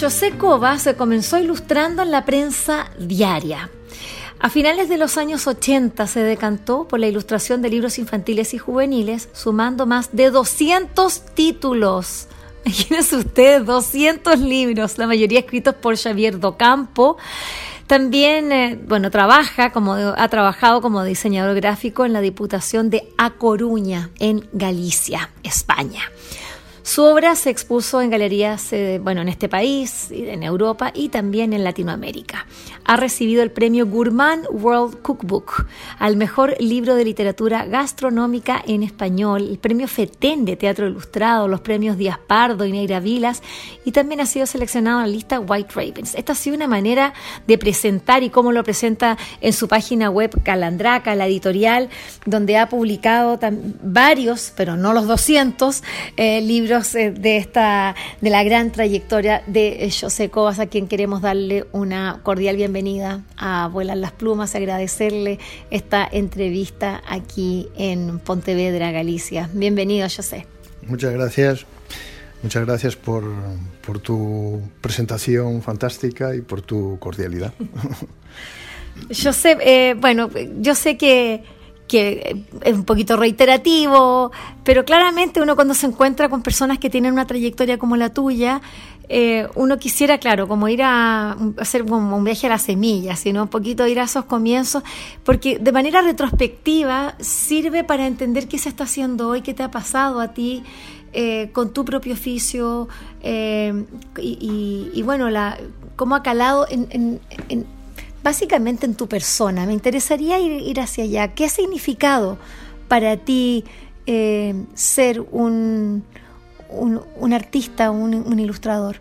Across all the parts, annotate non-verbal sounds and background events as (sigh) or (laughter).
José Cova se comenzó ilustrando en la prensa diaria. A finales de los años 80 se decantó por la ilustración de libros infantiles y juveniles, sumando más de 200 títulos. (laughs) Imagínense ustedes, 200 libros, la mayoría escritos por Xavier Docampo. También, eh, bueno, trabaja como ha trabajado como diseñador gráfico en la Diputación de A Coruña, en Galicia, España. Su obra se expuso en galerías, eh, bueno, en este país, en Europa y también en Latinoamérica. Ha recibido el premio Gourmand World Cookbook al mejor libro de literatura gastronómica en español, el premio FETEN de Teatro Ilustrado, los premios Díaz Pardo y Neira Vilas y también ha sido seleccionado en la lista White Ravens. Esta ha sido una manera de presentar y cómo lo presenta en su página web Calandraca, la editorial, donde ha publicado varios, pero no los 200, eh, libros eh, de esta de la gran trayectoria de eh, José Cobas, a quien queremos darle una cordial bienvenida a Vuelan las Plumas, agradecerle esta entrevista aquí en Pontevedra, Galicia. Bienvenido, José. Muchas gracias. Muchas gracias por, por tu presentación fantástica y por tu cordialidad. (laughs) José, eh, bueno, yo sé que que es un poquito reiterativo, pero claramente uno cuando se encuentra con personas que tienen una trayectoria como la tuya, eh, uno quisiera, claro, como ir a, hacer como un viaje a las semillas, sino un poquito ir a esos comienzos, porque de manera retrospectiva sirve para entender qué se está haciendo hoy, qué te ha pasado a ti. Eh, con tu propio oficio eh, y, bueno, la, cómo ha calado en básicamente en tu persona. Me interesaría ir, hacia allá. ¿Qué ha significado para ti eh, ser un, un, artista, un, ilustrador?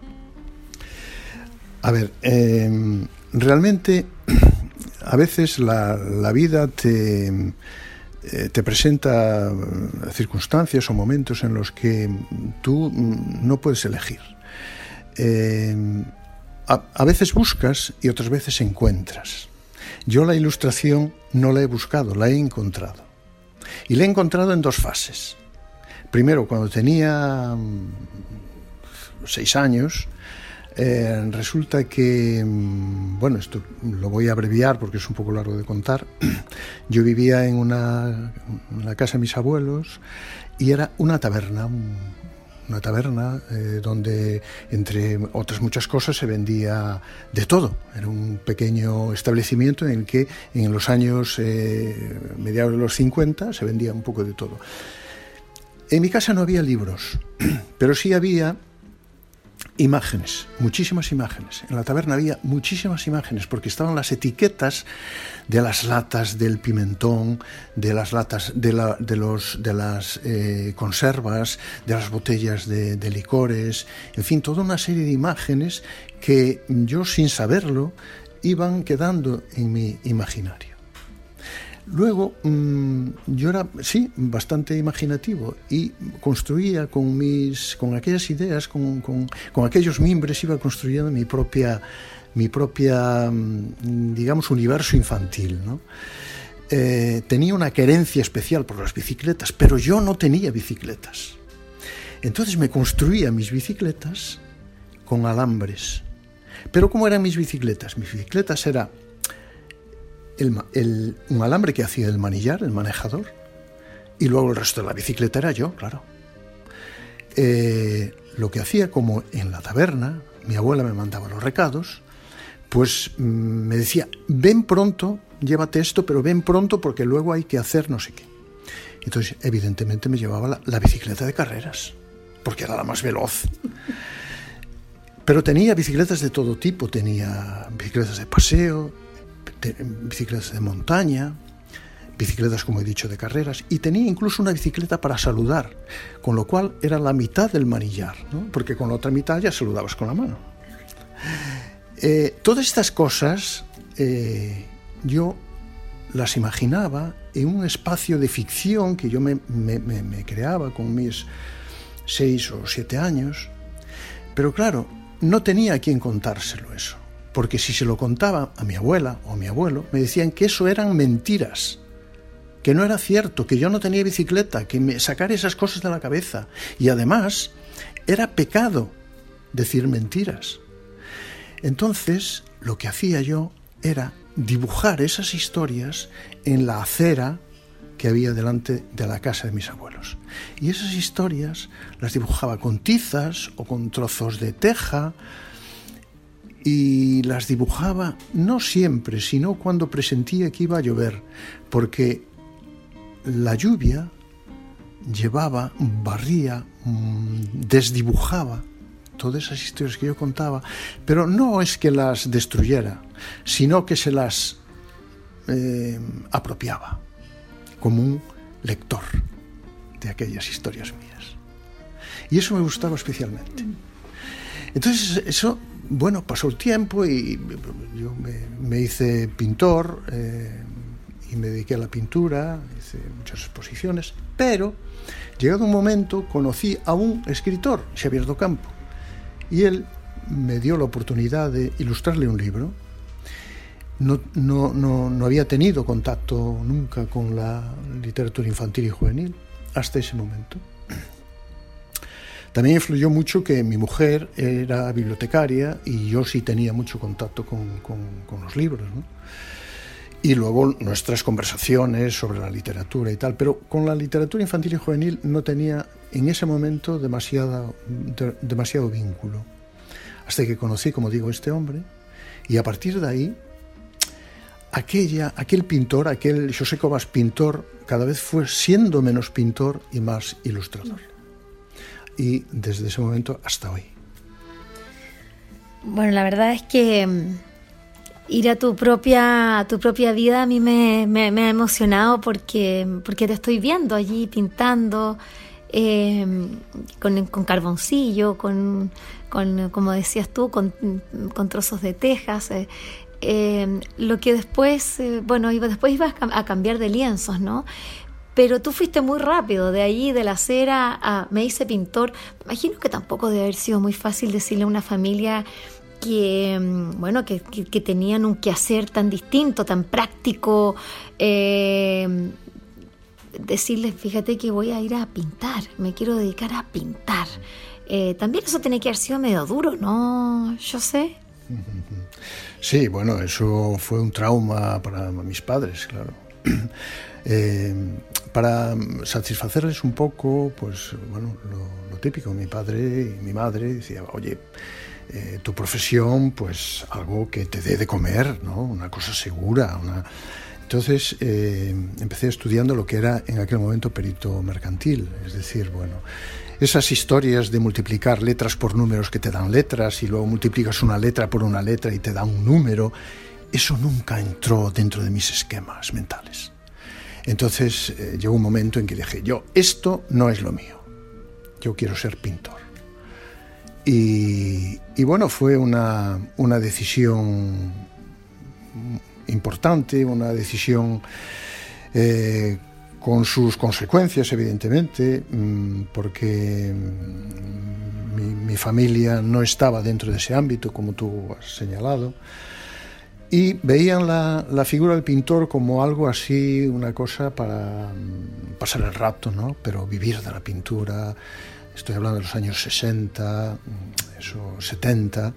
A ver, em, realmente (clears throat) a veces la, la vida te, eh, te presenta circunstancias o momentos en los que tú no puedes elegir. Em, a, veces buscas y otras veces encuentras. Yo la ilustración no la he buscado, la he encontrado. Y la he encontrado en dos fases. Primero, cuando tenía mm, seis años, eh, resulta que, mm, bueno, esto lo voy a abreviar porque es un poco largo de contar. (clears throat) Yo vivía en una, en la casa de mis abuelos y era una taberna, una taberna eh, donde, entre otras muchas cosas, se vendía de todo. Era un pequeño establecimiento en el que en los años eh, mediados de los 50 se vendía un poco de todo. En mi casa no había libros, (clears throat) pero sí había imágenes, muchísimas imágenes. En la taberna había muchísimas imágenes porque estaban las etiquetas de las latas del pimentón, de las latas de, los, de las eh, conservas, de las botellas de, de licores, en fin, toda una serie de imágenes que yo sin saberlo iban quedando en mi imaginario. Luego, mm, yo era, sí, bastante imaginativo y construía con, mis, con aquellas ideas, con, con, con aquellos mimbres, iba construyendo mi propia, mi propia mm, digamos, universo infantil. ¿no? Eh, tenía una querencia especial por las bicicletas, pero yo no tenía bicicletas. Entonces me construía mis bicicletas con alambres. Pero ¿cómo eran mis bicicletas? Mis bicicletas un alambre que hacía el manillar, el manejador, y luego el resto de la bicicleta era yo, claro. Eh, lo que hacía como en la taberna, mi abuela me mandaba los recados, pues mm, me decía, ven pronto, llévate esto, pero ven pronto porque luego hay que hacer no sé qué. Entonces, evidentemente me llevaba la bicicleta de carreras, porque era la más veloz. (laughs) Pero tenía bicicletas de todo tipo, tenía bicicletas de paseo, bicicletas de montaña, bicicletas, como he dicho, de carreras, y tenía incluso una bicicleta para saludar, con lo cual era la mitad del manillar, porque con la otra mitad ya saludabas con la mano. Eh, todas estas cosas eh, yo las imaginaba en un espacio de ficción que yo me, me creaba con mis seis o siete años, pero claro, no tenía a quien contárselo eso, porque si se lo contaba a mi abuela o a mi abuelo, me decían que eso eran mentiras, que no era cierto, que yo no tenía bicicleta, que me sacar esas cosas de la cabeza. Y además, era pecado decir mentiras. Entonces, lo que hacía yo era dibujar esas historias en la acera que había delante de la casa de mis abuelos. Y esas historias las dibujaba con tizas o con trozos de teja y las dibujaba no siempre, sino cuando presentía que iba a llover, porque la lluvia llevaba, barría, mm, desdibujaba todas esas historias que yo contaba, pero no es que las destruyera, sino que se las eh, apropiaba como un lector de aquellas historias mías. Y eso me gustaba especialmente. Entonces, eso, bueno, pasó el tiempo y yo me, hice pintor. Eh, y me dediqué a la pintura, hice muchas exposiciones, pero llegado un momento conocí a un escritor, Xavier Docampo, y él me dio la oportunidad de ilustrarle un libro. No, no, no, no había tenido contacto nunca con la literatura infantil y juvenil hasta ese momento. También influyó mucho que mi mujer era bibliotecaria y yo sí tenía mucho contacto con, con, los libros. ¿no? y luego nuestras conversaciones sobre la literatura y tal, pero con la literatura infantil y juvenil no tenía en ese momento demasiado, demasiado vínculo. Hasta que conocí, como digo, este hombre, y a partir de ahí, aquella, aquel pintor, aquel José Cobas pintor, cada vez fue siendo menos pintor y más ilustrador. Y desde ese momento hasta hoy. Bueno, la verdad es que mm, ir a tu propia, tu propia vida a mí me, ha emocionado porque, porque te estoy viendo allí pintando eh, con, carboncillo, con, como decías tú, con, trozos de tejas. Eh, eh, lo que después, bueno, iba, después ibas a cambiar de lienzos, ¿no? Pero tú fuiste muy rápido, de allí, de la cera a me hice pintor. Imagino que tampoco debe haber sido muy fácil decirle a una familia que, mm, bueno, que, tenían un quehacer tan distinto, tan práctico, eh, decirles, fíjate que voy a ir a pintar, me quiero dedicar a pintar. Eh, también eso tiene que haber sido medio duro, ¿no? Yo sé. (laughs) Sí, bueno, eso fue un trauma para mis padres, claro. (clears throat) Eh, para satisfacerles un poco, pues bueno, lo, lo, típico, mi padre y mi madre decía, oye, eh, tu profesión, pues algo que te dé de comer, ¿no? Una cosa segura, Entonces eh, empecé estudiando lo que era en aquel momento perito mercantil, es decir, bueno, esas historias de multiplicar letras por números que te dan letras y luego multiplicas una letra por una letra y te da un número, eso nunca entró dentro de mis esquemas mentales. Entonces eh, llegó un momento en que dije, yo, esto no es lo mío, yo quiero ser pintor. Y, bueno, fue una, decisión importante, una decisión eh, con sus consecuencias, evidentemente, mm, porque mm, mi, familia no estaba dentro de ese ámbito, como tú has señalado, y veían la, figura del pintor como algo así, una cosa para mm, pasar el rato, ¿no? Pero vivir de la pintura, estoy hablando de los años 60, eso, 70,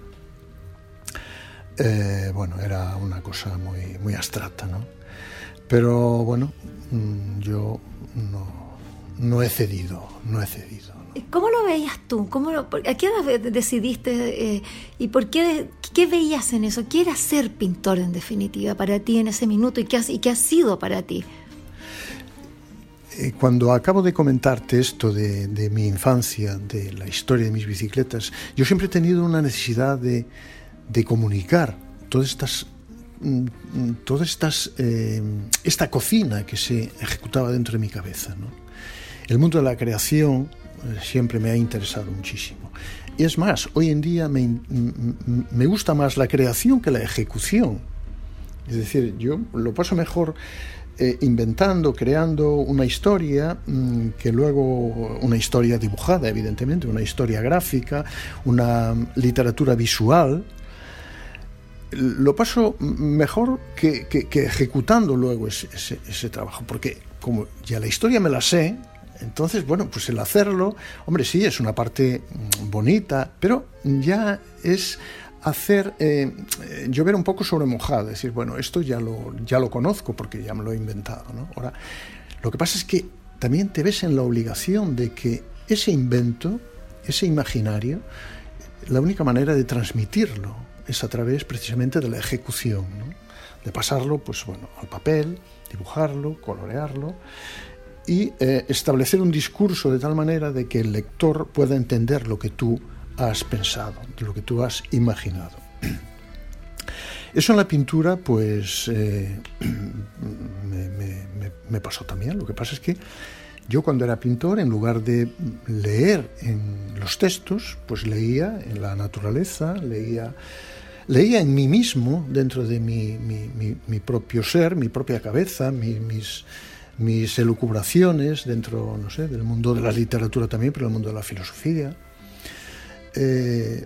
eh, bueno, era una cosa muy, muy abstracta, ¿no? Pero bueno, mm, yo no, he cedido, no he cedido. ¿Cómo lo veías tú? ¿Cómo ¿A qué edad decidiste eh, y por qué, qué veías en eso? ¿Qué era ser pintor en definitiva para ti en ese minuto y qué, y qué ha sido para ti? Eh, cuando acabo de comentarte esto de, mi infancia, de la historia de mis bicicletas, yo siempre he tenido una necesidad de, comunicar todas estas mm, toda estas, eh, esta cocina que se ejecutaba dentro de mi cabeza. ¿no? El mundo de la creación siempre me ha interesado muchísimo. Y es más, hoy en día me, me gusta más la creación que la ejecución. Es decir, yo lo paso mejor eh, inventando, creando una historia mm, que luego, una historia dibujada, evidentemente, una historia gráfica, una literatura visual, lo paso mejor que, ejecutando luego ese, ese, trabajo, porque como ya la historia me la sé, entonces, bueno, pues el hacerlo, hombre, sí, es una parte mm, bonita, pero ya es hacer eh, llover un poco sobre mojado, decir, bueno, esto ya lo, ya lo conozco porque ya me lo he inventado. ¿no? Ahora, lo que pasa es que también te ves en la obligación de que ese invento, ese imaginario, la única manera de transmitirlo es a través precisamente de la ejecución, de pasarlo pues, bueno, al papel, dibujarlo, colorearlo y eh, establecer un discurso de tal manera de que el lector pueda entender lo que tú has pensado, lo que tú has imaginado. (clears throat) Eso en la pintura, pues eh, (clears throat) me, pasó también. Lo que pasa es que yo cuando era pintor, en lugar de leer en los textos, pues leía en la naturaleza, leía, leía en mí mismo, dentro de mi, mi, propio ser, mi propia cabeza, mis, mis elucubraciones, dentro, no sé, del mundo de la literatura también, pero el mundo de la filosofía. Eh,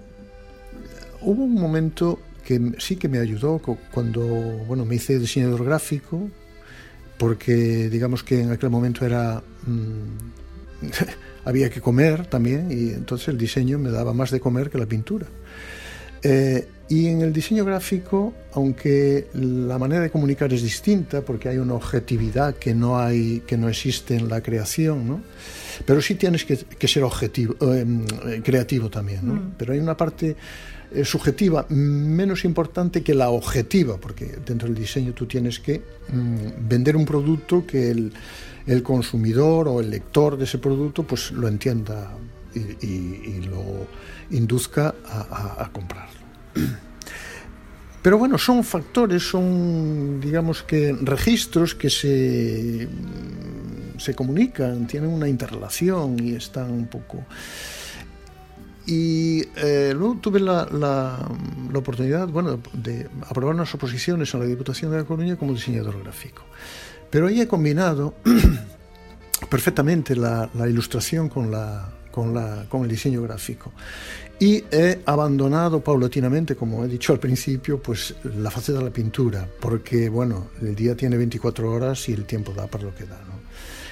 hubo un momento que sí que me ayudó cuando bueno, me hice diseñador gráfico, porque digamos que en aquel momento era mm, (laughs) había que comer también y entonces el diseño me daba más de comer que la pintura. Eh, y en el diseño gráfico, aunque la manera de comunicar es distinta, porque hay una objetividad que no, hay, que no existe en la creación, ¿no? pero sí tienes que, ser objetivo, eh, creativo también. ¿no? Mm. Pero hay una parte eh, subjetiva menos importante que la objetiva, porque dentro del diseño tú tienes que mm, vender un producto que el, el, consumidor o el lector de ese producto pues lo entienda y, lo induzca a, a comprarlo. (clears throat) Pero bueno, son factores, son, digamos que, registros que se, se comunican, tienen una interrelación y están un poco... Y eh, luego tuve la, la, oportunidad, bueno, de aprobar unas oposiciones en la Diputación de La Coruña como diseñador gráfico. Pero ahí he combinado (clears throat) perfectamente la, la ilustración con la, con, la, con el diseño gráfico. Y he abandonado paulatinamente, como he dicho al principio, pues la faceta de la pintura, porque bueno, el día tiene 24 horas y el tiempo da para lo que da. ¿no?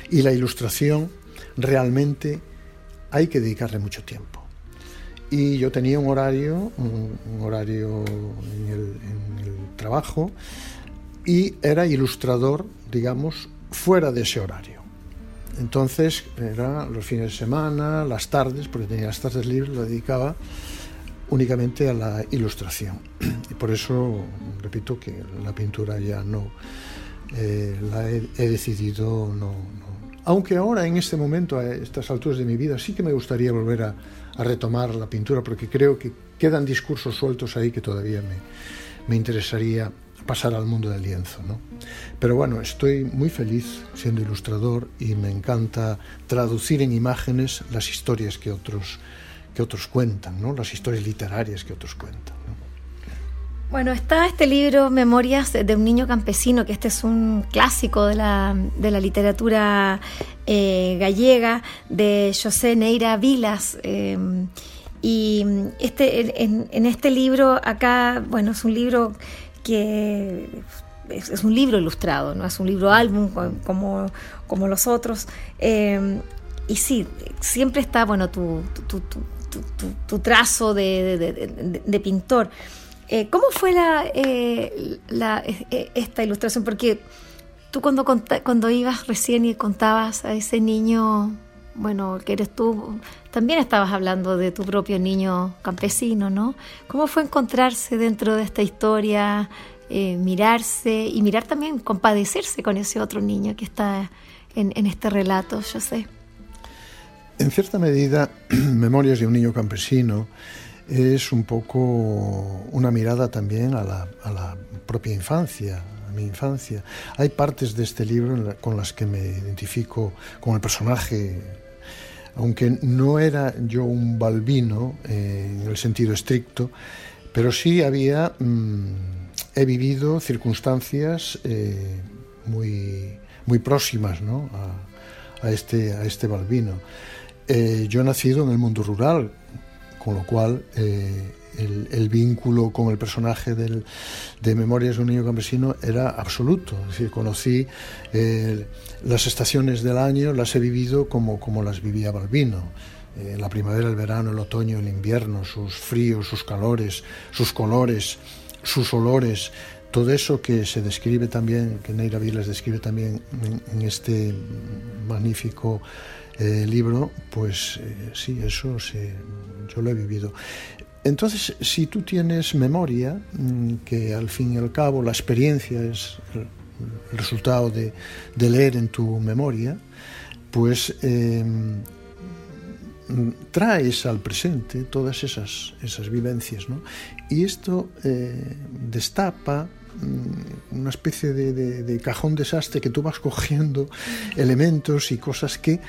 Y la ilustración realmente hay que dedicarle mucho tiempo. Y yo tenía un horario, un, horario en el, en el trabajo, y era ilustrador, digamos, fuera de ese horario. Entonces, era los fines de semana, las tardes, porque tenía las tardes libres, lo dedicaba únicamente a la ilustración. Y por eso, repito, que la pintura ya no eh, la he, decidido no, Aunque ahora, en este momento, a estas alturas de mi vida, sí que me gustaría volver a, a retomar la pintura, porque creo que quedan discursos sueltos ahí que todavía me, me interesaría pasar al mundo del lienzo. ¿no? Pero bueno, estoy muy feliz siendo ilustrador y me encanta traducir en imágenes las historias que otros, que otros cuentan, ¿no? las historias literarias que otros cuentan. Bueno, está este libro, Memorias de un niño campesino, que este es un clásico de la, de la literatura eh, gallega, de José Neira Vilas. Eh, y este, en, en, este libro, acá, bueno, es un libro que es, un libro ilustrado, no es un libro álbum como, como los otros. Eh, y sí, siempre está bueno tu, tu, trazo de, pintor. Eh, ¿Cómo fue la, eh, la, esta ilustración? Porque tú cuando, cuando ibas recién y contabas a ese niño, bueno, que eres tú, también estabas hablando de tu propio niño campesino, ¿no? ¿Cómo fue encontrarse dentro de esta historia, eh, mirarse y mirar también, compadecerse con ese otro niño que está en, este relato, yo sé? En cierta medida, (clears throat) Memorias de un niño campesino es un poco una mirada también a la, a la propia infancia, a mi infancia. Hay partes de este libro con las que me identifico con el personaje, aunque no era yo un balbino eh, en el sentido estricto, pero sí había, mm, he vivido circunstancias eh, muy, muy próximas ¿no? a, este, a este balbino. Eh, yo he nacido en el mundo rural, con lo cual el, vínculo con el personaje del, de Memorias de un niño campesino era absoluto. Es decir, conocí eh, las estaciones del año, las he vivido como, como las vivía Balbino. Eh, la primavera, el verano, el otoño, el invierno, sus fríos, sus calores, sus colores, sus olores, todo eso que se describe también, que Neira Vilas describe también en, este magnífico eh, libro, pues eh, sí, eso se, yo lo he vivido. Entonces, si tú tienes memoria, mm, que al fin y al cabo la experiencia es el resultado de, leer en tu memoria, pues eh, traes al presente todas esas, esas vivencias. ¿no? Y esto eh, destapa mm, una especie de, de, de, cajón desastre que tú vas cogiendo (laughs) elementos y cosas que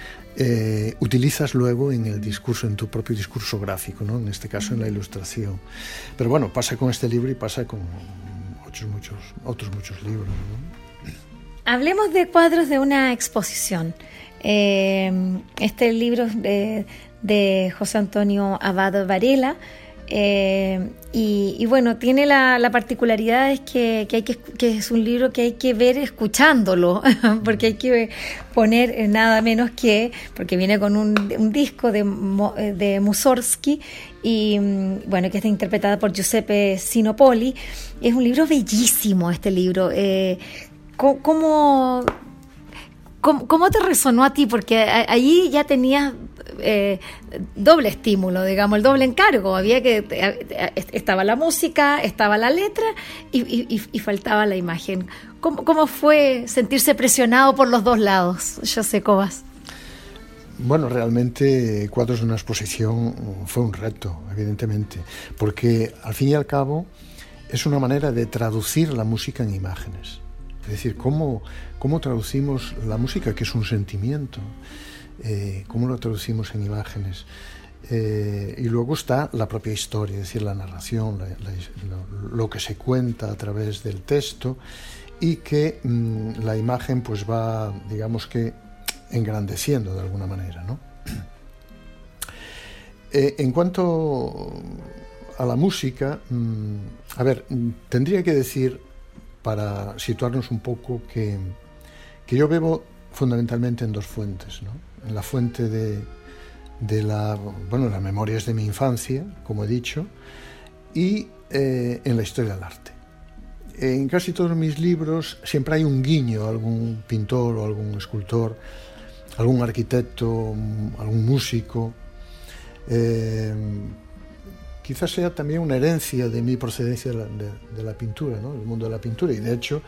eh, utilizas luego en el discurso, en tu propio discurso gráfico, ¿no? en este caso en la ilustración. Pero bueno, pasa con este libro y pasa con otros muchos, otros muchos libros. ¿no? Hablemos de cuadros de una exposición. Eh, este libro de, de José Antonio Abado Varela. Eh, y, bueno, tiene la, la particularidad es que, que, hay que, que, es un libro que hay que ver escuchándolo, (laughs) porque hay que poner nada menos que, porque viene con un, disco de, de Mussorgsky y bueno, que está interpretada por Giuseppe Sinopoli. Es un libro bellísimo este libro. Eh, ¿Cómo, ¿Cómo, ¿Cómo, te resonó a ti? Porque allí ya tenías eh, doble estímulo, digamos, el doble encargo. Había que estaba la música, estaba la letra y faltaba la imagen. ¿Cómo, ¿Cómo, fue sentirse presionado por los dos lados, José Cobas? Bueno, realmente Cuadros de una exposición fue un reto, evidentemente, porque al fin y al cabo es una manera de traducir la música en imágenes. Es decir, cómo, cómo traducimos la música, que es un sentimiento, eh, cómo lo traducimos en imágenes. Eh, y luego está la propia historia, es decir, la narración, lo, que se cuenta a través del texto y que mmm, la imagen pues va, digamos que, engrandeciendo de alguna manera. (clears throat) Eh, en cuanto a la música, mmm, a ver, tendría que decir para situarnos un poco que, que yo bebo fundamentalmente en dos fuentes, ¿no? En la fuente de, bueno, las memorias de mi infancia, como he dicho, y eh, en la historia del arte. En casi todos mis libros siempre hay un guiño algún pintor o algún escultor, algún arquitecto, algún músico. Eh, quizás sea también una herencia de mi procedencia de la, de la pintura, ¿no? el mundo de la pintura. Y de hecho,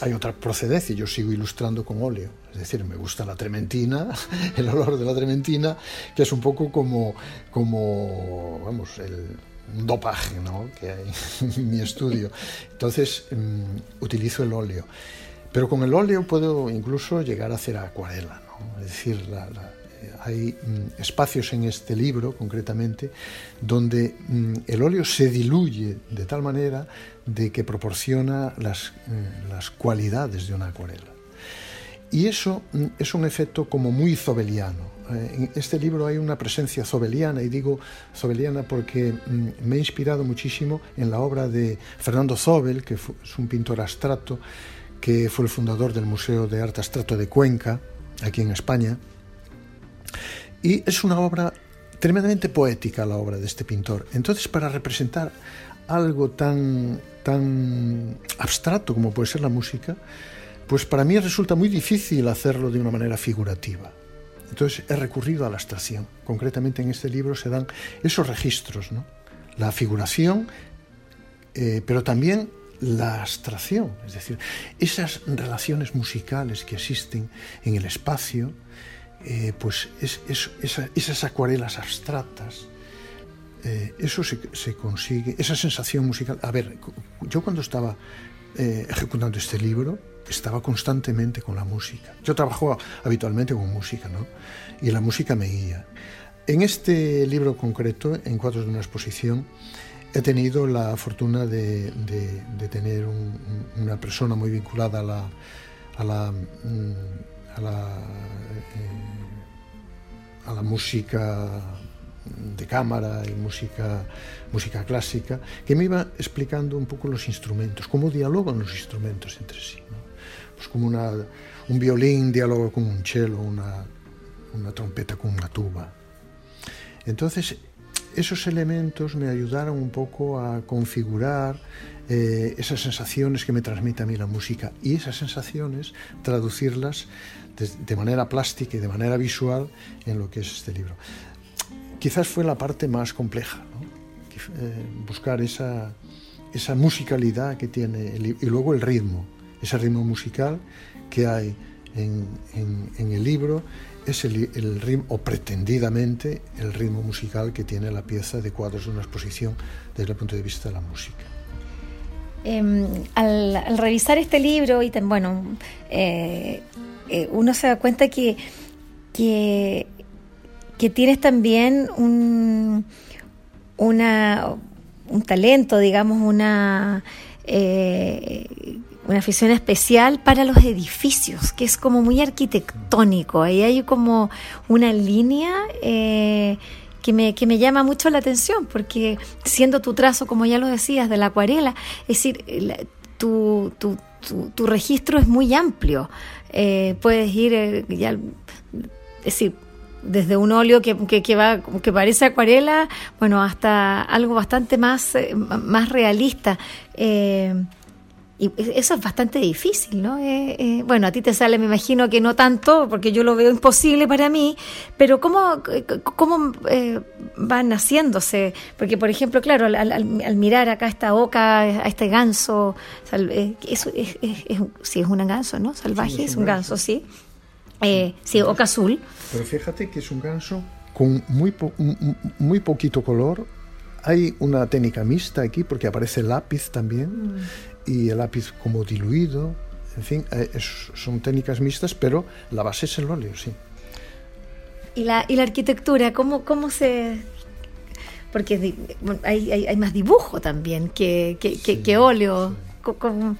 hay otra procedencia, yo sigo ilustrando con óleo, es decir, me gusta la trementina, (laughs) el olor de la trementina, que es un poco como, como vamos, el, un dopaje ¿no? que hay (laughs) en mi estudio. Entonces, um, utilizo el óleo. Pero con el óleo puedo incluso llegar a hacer acuarela, ¿no? es decir, la, la, hay mm, espacios en este libro, concretamente, donde mm, el óleo se diluye de tal manera de que proporciona las, eh, las cualidades de una acuarela. Y eso mm, es un efecto como muy zobeliano. Eh, en este libro hay una presencia zobeliana, y digo zobeliana porque me he inspirado muchísimo en la obra de Fernando Zobel, que es un pintor abstracto, que fue el fundador del Museo de Arte Abstracto de Cuenca, aquí en España, y es una obra tremendamente poética la obra de este pintor. Entonces, para representar algo tan, tan abstracto como puede ser la música, pues para mí resulta muy difícil hacerlo de una manera figurativa. Entonces he recurrido a la abstracción. Concretamente en este libro se dan esos registros, la figuración, eh, pero también la abstracción, es decir, esas relaciones musicales que existen en el espacio, eh, pues es, es, esa, esas acuarelas abstractas eh, eso se, consigue, esa sensación musical. A ver, yo cuando estaba eh, ejecutando este libro, estaba constantemente con la música. Yo trabajo habitualmente con música, ¿no? Y la música me guía. En este libro concreto, en cuadros de una exposición, he tenido la fortuna de, de, tener un, una persona muy vinculada a la, a la, mm, eh, a la música de cámara y música, música clásica, que me iba explicando un poco los instrumentos, cómo dialogan los instrumentos entre sí. Pues como un violín dialoga con un cello, una, una trompeta con una tuba. Entonces, esos elementos me ayudaron un poco a configurar eh, esas sensaciones que me transmite a mí la música y esas sensaciones traducirlas de, manera plástica y de manera visual en lo que es este libro. Quizás fue la parte más compleja, eh, buscar esa, musicalidad que tiene el, y luego el ritmo, ese ritmo musical que hay en, el libro es el, ritmo, o pretendidamente, el ritmo musical que tiene la pieza de cuadros de una exposición desde el punto de vista de la música. Eh, al, revisar este libro, bueno, eh, eh, uno se da cuenta que, que, que tienes también un, una, un talento, digamos, una eh, una afición especial para los edificios, que es como muy arquitectónico. Ahí hay como una línea eh, que, me, que me llama mucho la atención, porque siendo tu trazo, como ya lo decías, de la acuarela, es decir, tu, tu, tu, registro es muy amplio. Eh, puedes ir, eh, ya, es decir, desde un óleo que, que, que, va, que parece acuarela, bueno, hasta algo bastante más, eh, más realista. Eh, y eso es bastante difícil, ¿no? Eh, eh, bueno, a ti te sale, me imagino que no tanto, porque yo lo veo imposible para mí, pero ¿cómo, cómo eh, van haciéndose? Porque, por ejemplo, claro, al, al, al, mirar acá esta oca, a este ganso, eso es, es, es, sí, es un ganso, ¿no? Salvaje, sí, es, un es un ganso, ganso sí. sí, oca azul. Pero fíjate que es un ganso con muy, po muy poquito color, hay una técnica mixta aquí porque aparece lápiz también mm. y el lápiz como diluido. En fin, eh, es, son técnicas mixtas, pero la base es el óleo, sí. ¿Y la, y la arquitectura? ¿Cómo, cómo se...? Porque hay, hay, hay más dibujo también que, que, sí, que óleo. Sí, ¿Cómo?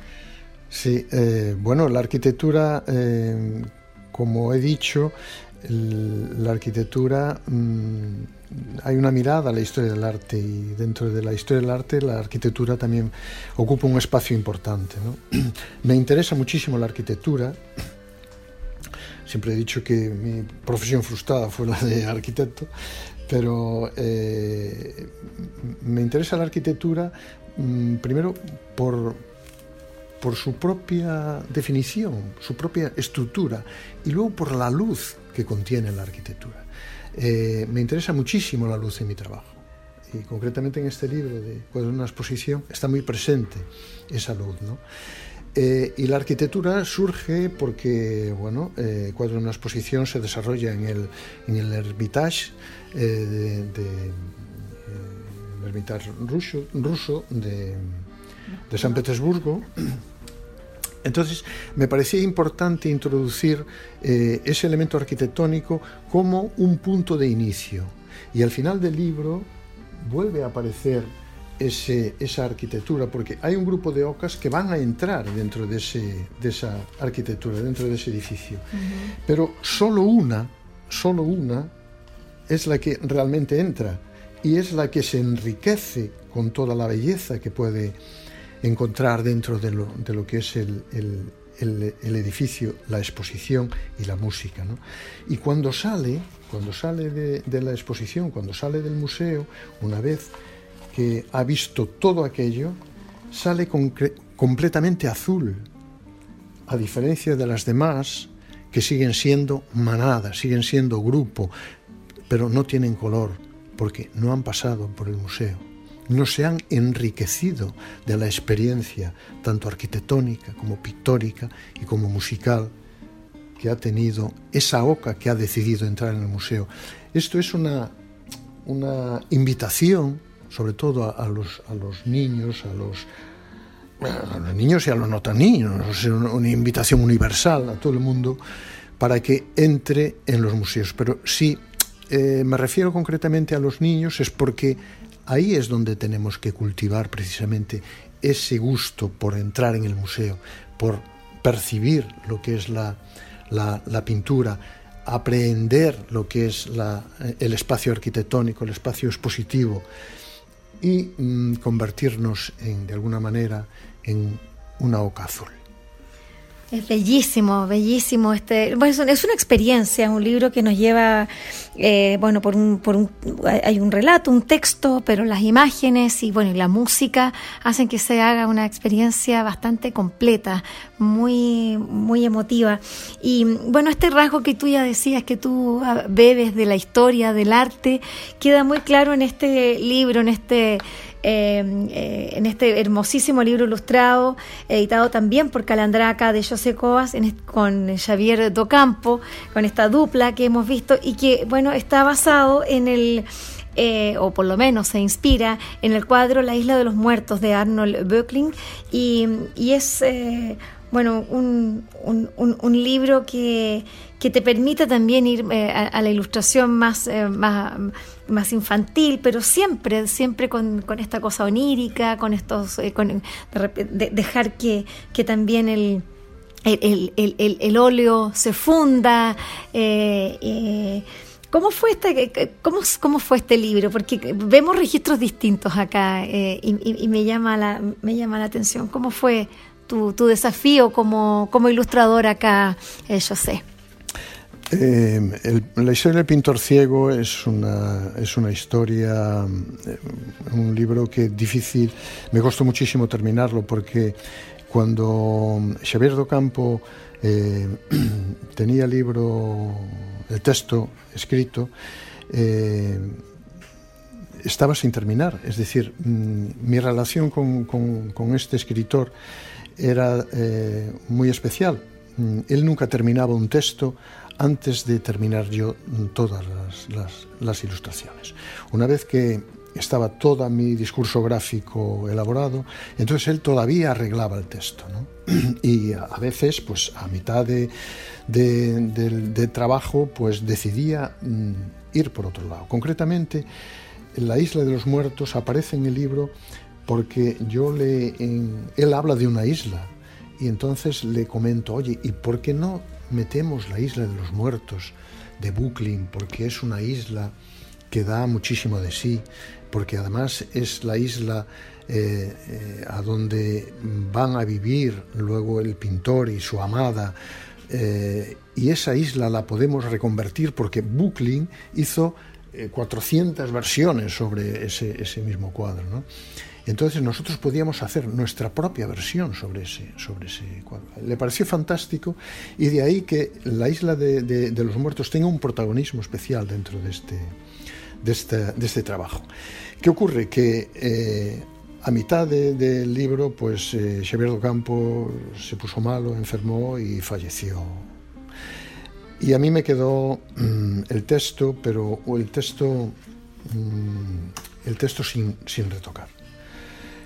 sí eh, bueno, la arquitectura, eh, como he dicho, la arquitectura mmm, hay una mirada a la historia del arte y dentro de la historia del arte la arquitectura también ocupa un espacio importante. ¿no? (clears throat) Me interesa muchísimo la arquitectura. Siempre he dicho que mi profesión frustrada fue la de arquitecto, pero eh, me interesa la arquitectura mmm, primero por, por su propia definición, su propia estructura y luego por la luz que contiene la arquitectura. Eh, me interesa muchísimo la luz en mi trabajo. Y concretamente en este libro de de una exposición está muy presente esa luz. ¿no? Eh, y la arquitectura surge porque, bueno, eh, Cuadro de una exposición se desarrolla en el, en el Hermitage eh, de, de el Hermitage ruso, ruso de, de San Petersburgo. Entonces, me parecía importante introducir eh, ese elemento arquitectónico como un punto de inicio. Y al final del libro vuelve a aparecer ese, esa arquitectura, porque hay un grupo de ocas que van a entrar dentro de, ese, de esa arquitectura, dentro de ese edificio. Uh -huh. Pero solo una, solo una es la que realmente entra y es la que se enriquece con toda la belleza que puede encontrar dentro de lo, de lo que es el, el, el, edificio, la exposición y la música. ¿no? Y cuando sale, cuando sale de, de, la exposición, cuando sale del museo, una vez que ha visto todo aquello, sale completamente azul, a diferencia de las demás que siguen siendo manada, siguen siendo grupo, pero no tienen color porque no han pasado por el museo no se han enriquecido de la experiencia tanto arquitectónica como pictórica y como musical que ha tenido esa oca que ha decidido entrar en el museo. Esto es una una invitación, sobre todo a, los, a los niños, a los, a los niños y a los no tan niños, una invitación universal a todo el mundo para que entre en los museos. Pero si eh, me refiero concretamente a los niños es porque ahí es donde tenemos que cultivar precisamente ese gusto por entrar en el museo, por percibir lo que es la, la, pintura, aprender lo que es la, el espacio arquitectónico, el espacio expositivo y mm, convertirnos en, de alguna manera en una oca azul. Es bellísimo, bellísimo. Este, bueno, es una experiencia, un libro que nos lleva, eh, bueno, por un, por un, hay un relato, un texto, pero las imágenes y bueno, y la música hacen que se haga una experiencia bastante completa, muy, muy emotiva. Y bueno, este rasgo que tú ya decías que tú bebes de la historia, del arte, queda muy claro en este libro, en este eh, en este hermosísimo libro ilustrado, editado también por Calandraca de José Coas, con Xavier Docampo, con esta dupla que hemos visto y que, bueno, está basado en el... Eh, o por lo menos se inspira en el cuadro La Isla de los Muertos de Arnold Böckling. Y, es eh, bueno un, un, libro que, que, te permite también ir a, la ilustración más, más más infantil, pero siempre, siempre con, con esta cosa onírica, con estos, eh, con, de, dejar que, que también el, el, el, el, óleo se funda. Eh, eh, ¿Cómo fue, este, cómo, ¿Cómo fue este libro? Porque vemos registros distintos acá y, y, me, llama la, me llama la atención. ¿Cómo fue tu, tu desafío como, como ilustrador acá, José? Eh, la historia del pintor ciego es una, es una historia, eh, un libro que difícil, me costó muchísimo terminarlo porque cuando Xavier do Campo eh, (clears throat) tenía el libro, el texto escrito, estaba sin terminar. Es decir, mm, mi relación con este escritor era eh, muy especial. Mm, él nunca terminaba un texto antes de terminar yo todas las, ilustraciones. Una vez que estaba todo mi discurso gráfico elaborado, entonces él todavía arreglaba el texto. (clears throat) Y a, veces, pues a mitad de, trabajo, pues decidía mm, ir por otro lado. Concretamente, la isla de los muertos aparece en el libro porque yo le... él habla de una isla y entonces le comento, oye, ¿y por qué no metemos la isla de los muertos de Brooklyn porque es una isla que da muchísimo de sí, porque además es la isla eh, eh, a donde van a vivir luego el pintor y su amada, eh, y esa isla la podemos reconvertir porque Brooklyn hizo 400 versiones sobre ese, ese mismo cuadro. ¿no? Entonces nosotros podíamos hacer nuestra propia versión sobre ese, sobre ese cuadro. Le pareció fantástico y de ahí que la isla de, los muertos tenga un protagonismo especial dentro de este, de este, trabajo. ¿Qué ocurre? Que eh, a mitad del libro, pues eh, Xavier do Campo se puso malo, enfermó y falleció. Y a mí me quedó mm, el texto, pero el texto, mm, el texto sin, sin retocar.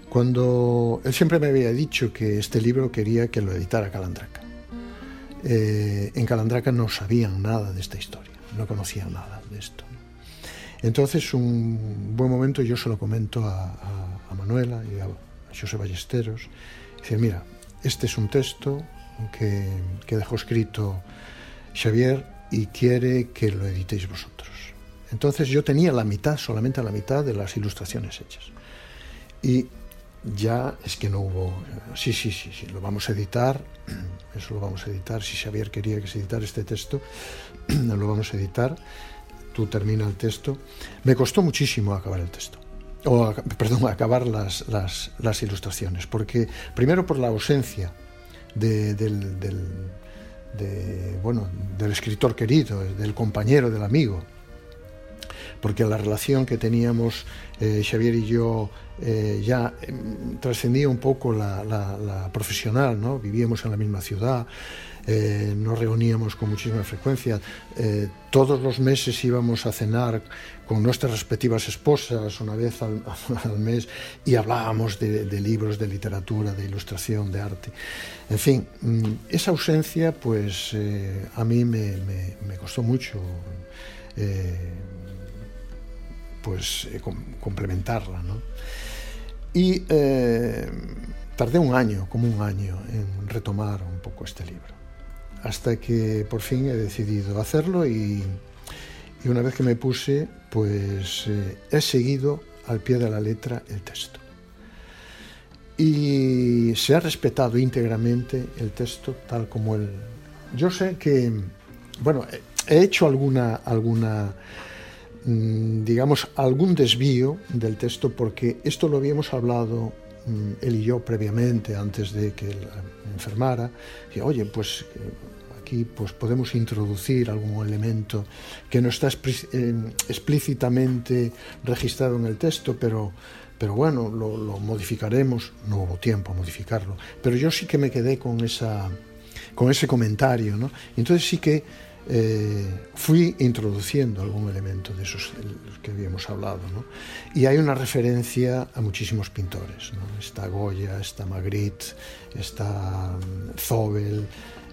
Cuando él siempre me había dicho que este libro quería que lo editara Calandraca. Eh, en Calandraca no sabían nada de esta historia, no conocían nada de esto. Entonces, un buen momento yo se lo comento a, Manuela y a, José Ballesteros. Dice, mira, este es un texto que, que dejó escrito Xavier y quiere que lo editéis vosotros. Entonces yo tenía la mitad, solamente la mitad de las ilustraciones hechas. Y ya es que no hubo. Sí, sí, sí, sí, lo vamos a editar. (clears throat) Eso lo vamos a editar. Si Xavier quería que se editara este texto, (clears throat) lo vamos a editar. Tú termina el texto. Me costó muchísimo acabar el texto. O, perdón, (laughs) acabar las, las, las ilustraciones. Porque, primero, por la ausencia de, del, del, de, bueno, del escritor querido, del compañero, del amigo porque la relación que teníamos eh, Xavier y yo eh, ya eh, trascendía un poco la, la, la, profesional, ¿no? Vivíamos en la misma ciudad, eh, nos reuníamos con muchísima frecuencia, eh, todos los meses íbamos a cenar con nuestras respectivas esposas una vez al, (laughs) al mes y hablábamos de, de, libros, de literatura, de ilustración, de arte. En fin, mm, esa ausencia pues eh, a mí me, me, me, costó mucho eh, pues com complementarla, ¿no? Y eh, tardé un año, como un año, en retomar un poco este libro. Hasta que por fin he decidido hacerlo y, y una vez que me puse, pues eh, he seguido al pie de la letra el texto. Y se ha respetado íntegramente el texto tal como él. Yo sé que, bueno, he hecho alguna, alguna digamos, algún desvío del texto porque esto lo habíamos hablado mm, él y yo previamente, antes de que él enfermara, y oye, pues eh, aquí pues podemos introducir algún elemento que no está eh, explícitamente registrado en el texto, pero, pero bueno, lo, lo, modificaremos, no hubo tiempo a modificarlo, pero yo sí que me quedé con, esa, con ese comentario, ¿no? Entonces sí que eh, fui introduciendo algún elemento de esos que habíamos hablado. ¿no? Y hay una referencia a muchísimos pintores. ¿no? Está Goya, está Magritte, está mm, Zobel,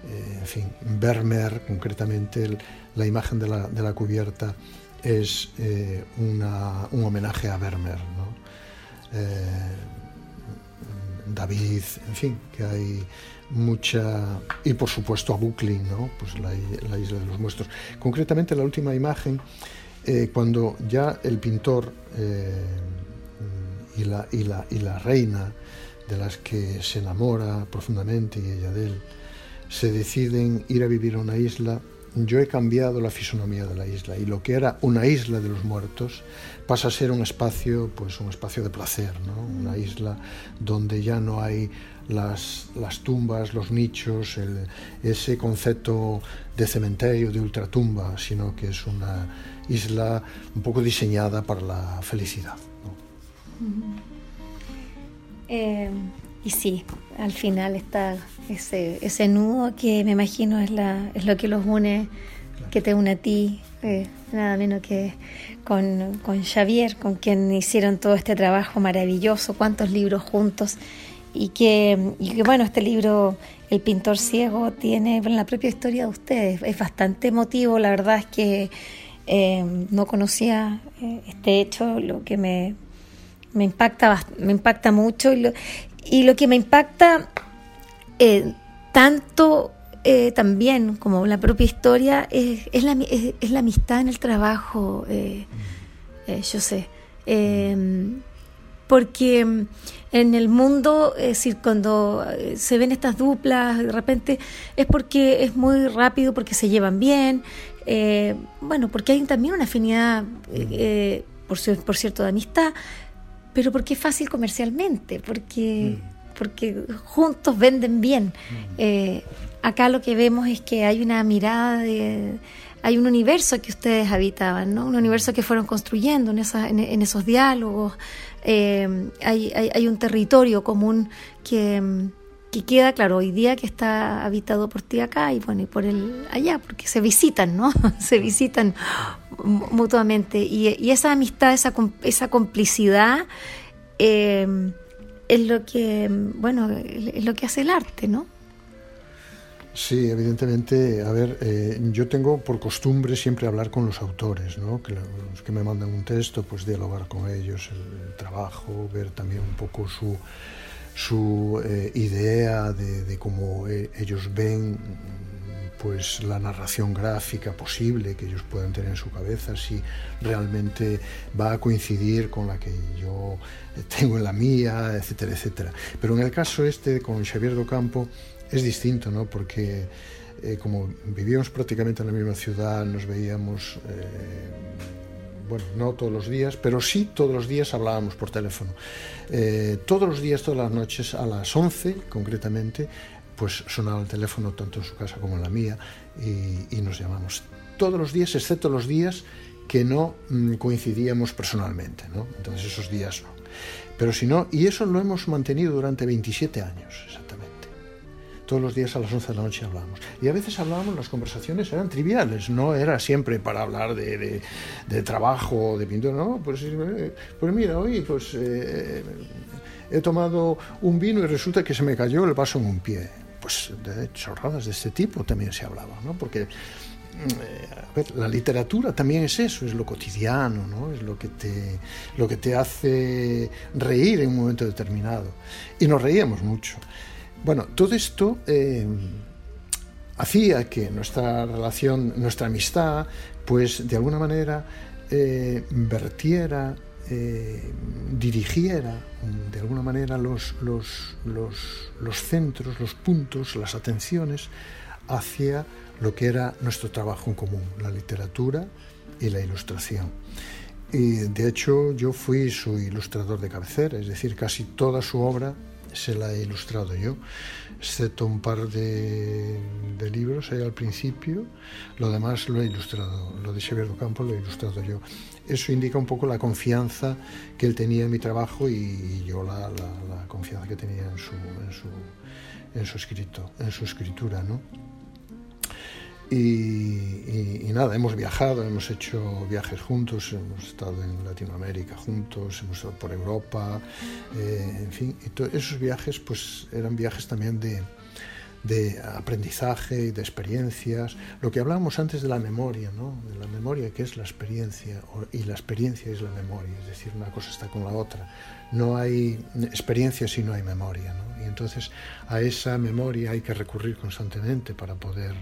eh, en fin, Vermeer, concretamente el, la imagen de la, de la, cubierta es eh, una, un homenaje a Vermeer. ¿no? David, en fin, que hay mucha y por supuesto a Bucklin, ¿no? pues la, la, isla de los muestros. Concretamente la última imagen, eh, cuando ya el pintor eh, y, la, y, la, y la reina de las que se enamora profundamente y ella de él, se deciden ir a vivir a una isla, yo he cambiado la fisonomía de la isla y lo que era una isla de los muertos pasa a ser un espacio, pues un espacio de placer, ¿no? una isla donde ya no hay las, las tumbas, los nichos, el, ese concepto de cementerio, de ultratumba, sino que es una isla un poco diseñada para la felicidad. ¿no? Eh, y sí, al final está ese, ese nudo que me imagino es, la, es lo que los une, claro. que te une a ti, eh, nada menos que con, con Xavier, con quien hicieron todo este trabajo maravilloso, cuántos libros juntos y que, y que, bueno, este libro, El pintor ciego, tiene la propia historia de ustedes. Es bastante emotivo, la verdad es que eh, no conocía eh, este hecho, lo que me, me, impacta, me impacta mucho y lo, y lo que me impacta eh, tanto eh, también como la propia historia es, es, la, es, es la, amistad en el trabajo, yo sé. Porque en el mundo, es decir, cuando eh, se ven estas duplas, de repente es porque es muy rápido, porque se llevan bien, eh, bueno, porque hay también una afinidad, eh, por, por, cierto, de amistad, pero porque es fácil comercialmente, porque, mm. porque juntos venden bien. Mm. acá lo que vemos es que hay una mirada de hay un universo que ustedes habitaban, ¿no? Un universo que fueron construyendo en, esa, en, en esos diálogos, eh, hay, hay, hay, un territorio común que, que, queda, claro, hoy día que está habitado por ti acá y bueno, y por el allá, porque se visitan, ¿no? (laughs) se visitan mutuamente. Y, esa amistad, esa, esa complicidad eh, es lo que, bueno, es lo que hace el arte, ¿no? Sí, evidentemente. A ver, eh, yo tengo por costumbre siempre hablar con los autores, ¿no? Que los que me mandan un texto, pues dialogar con ellos, el, el trabajo, ver también un poco su, su eh, idea de, cómo eh, ellos ven pues la narración gráfica posible que ellos puedan tener en su cabeza, si realmente va a coincidir con la que yo tengo en la mía, etcétera, etcétera. Pero en el caso este con Xavier Docampo, es distinto, ¿no? Porque eh, como vivíamos prácticamente en la misma ciudad, nos veíamos, eh, bueno, no todos los días, pero sí todos los días hablábamos por teléfono. Eh, todos los días, todas las noches, a las 11 concretamente, pues sonaba el teléfono tanto en su casa como en la mía y, nos llamamos. Todos los días, excepto los días que no mm, coincidíamos personalmente, ¿no? Entonces esos días no. Pero si no, y eso lo hemos mantenido durante 27 años. Todos los días a las 11 de la noche hablábamos. Y a veces hablábamos, las conversaciones eran triviales, no era siempre para hablar de, de, trabajo, de pintura, no, pues, eh, pues mira, hoy pues eh, he tomado un vino y resulta que se me cayó el vaso en un pie. Pues de chorradas de este tipo también se hablaba, ¿no? Porque mm, la literatura también es eso, es lo cotidiano, ¿no? es lo que, te, lo que te hace reír en un momento determinado. Y nos reíamos mucho. Bueno, todo esto eh, hacía que nuestra relación, nuestra amistad, pues de alguna manera eh, vertiera, eh, dirigiera de alguna manera los, los, los, centros, los puntos, las atenciones hacia lo que era nuestro trabajo en común, la literatura y la ilustración. Y de hecho yo fui su ilustrador de cabecera, es decir, casi toda su obra se la he ilustrado yo, excepto un par de, libros ahí al principio, lo demás lo he ilustrado, lo de Xavier Campo lo he ilustrado yo. Eso indica un poco la confianza que él tenía en mi trabajo y, yo la, confianza que tenía en su, en su, en su escrito, en su escritura, ¿no? Y, nada, hemos viajado, hemos hecho viajes juntos, hemos estado en Latinoamérica juntos, hemos estado por Europa, eh, en fin, y esos viajes pues eran viajes también de, de aprendizaje y de experiencias, lo que hablábamos antes de la memoria, ¿no? de la memoria que es la experiencia y la experiencia es la memoria, es decir, una cosa está con la otra, no hay experiencia si no hay memoria, ¿no? y entonces a esa memoria hay que recurrir constantemente para poder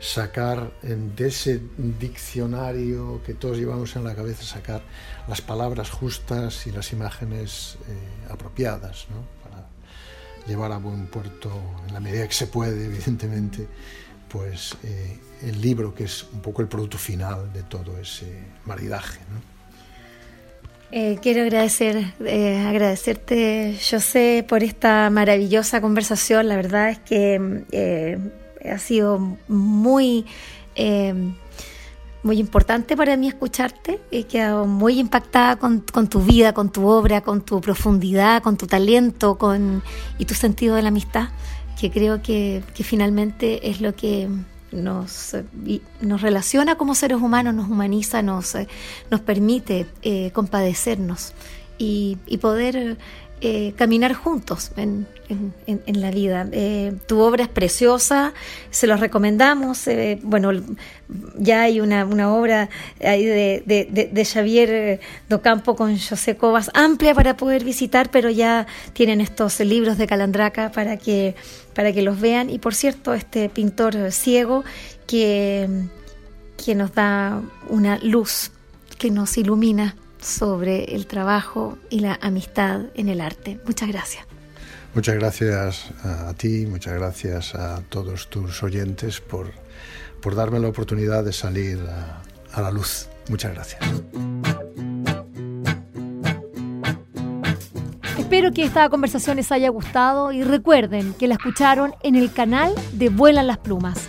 sacar de ese diccionario que todos llevamos en la cabeza, sacar las palabras justas y las imágenes eh, apropiadas, para llevar a buen puerto, en la medida que se puede, evidentemente, pues eh, el libro que es un poco el producto final de todo ese maridaje. Eh, quiero agradecer, agradecerte, José, por esta maravillosa conversación. La verdad es que ha sido muy, eh, muy importante para mí escucharte. He quedado muy impactada con, tu vida, con tu obra, con tu profundidad, con tu talento con, y tu sentido de la amistad, que creo que, finalmente es lo que nos, nos relaciona como seres humanos, nos humaniza, nos, nos permite eh, compadecernos y, y poder eh, caminar juntos en, la vida. Eh, tu obra es preciosa, se los recomendamos. Eh, bueno, ya hay una, obra ahí de, de, de, Xavier Docampo con José Cobas amplia para poder visitar, pero ya tienen estos libros de Calandraca para que, para que los vean. Y por cierto, este pintor ciego que, que nos da una luz que nos ilumina sobre el trabajo y la amistad en el arte. Muchas gracias. Muchas gracias a ti, muchas gracias a todos tus oyentes por, por darme la oportunidad de salir a, a la luz. Muchas gracias. Espero que esta conversación les haya gustado y recuerden que la escucharon en el canal de Vuelan las Plumas.